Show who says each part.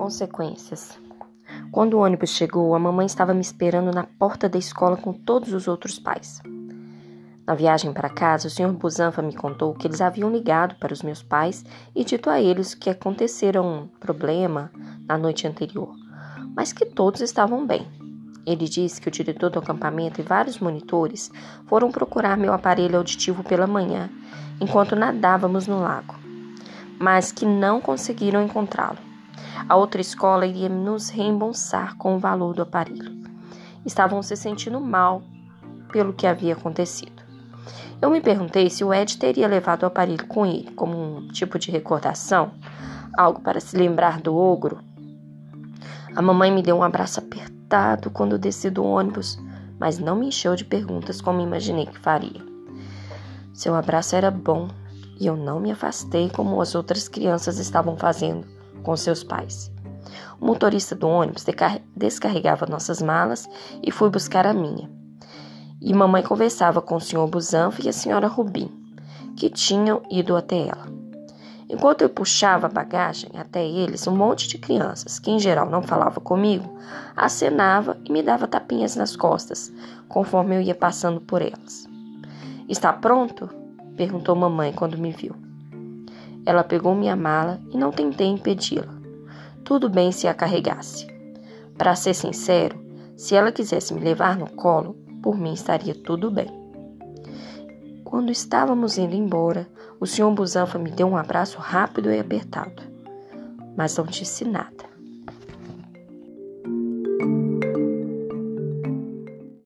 Speaker 1: Consequências. Quando o ônibus chegou, a mamãe estava me esperando na porta da escola com todos os outros pais. Na viagem para casa, o Sr. Busanfa me contou que eles haviam ligado para os meus pais e dito a eles que acontecera um problema na noite anterior, mas que todos estavam bem. Ele disse que o diretor do acampamento e vários monitores foram procurar meu aparelho auditivo pela manhã, enquanto nadávamos no lago, mas que não conseguiram encontrá-lo. A outra escola iria nos reembolsar com o valor do aparelho. Estavam se sentindo mal pelo que havia acontecido. Eu me perguntei se o Ed teria levado o aparelho com ele como um tipo de recordação, algo para se lembrar do ogro. A mamãe me deu um abraço apertado quando desci do ônibus, mas não me encheu de perguntas como imaginei que faria. Seu abraço era bom e eu não me afastei como as outras crianças estavam fazendo com seus pais. O motorista do ônibus descarregava nossas malas e fui buscar a minha. E mamãe conversava com o senhor Busanfa e a senhora Rubim, que tinham ido até ela. Enquanto eu puxava a bagagem até eles, um monte de crianças, que em geral não falava comigo, acenava e me dava tapinhas nas costas, conforme eu ia passando por elas. Está pronto? perguntou mamãe quando me viu. Ela pegou minha mala e não tentei impedi-la. Tudo bem se a carregasse. Para ser sincero, se ela quisesse me levar no colo, por mim estaria tudo bem. Quando estávamos indo embora, o senhor Busanfa me deu um abraço rápido e apertado, mas não disse nada.